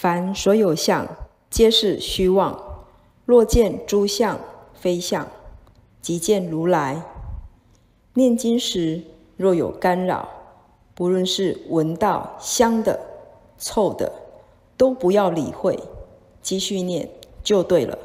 凡所有相皆是虚妄若见诸相非相即见如来。念经时若有干扰不论是闻到香的臭的都不要理会继续念就对了。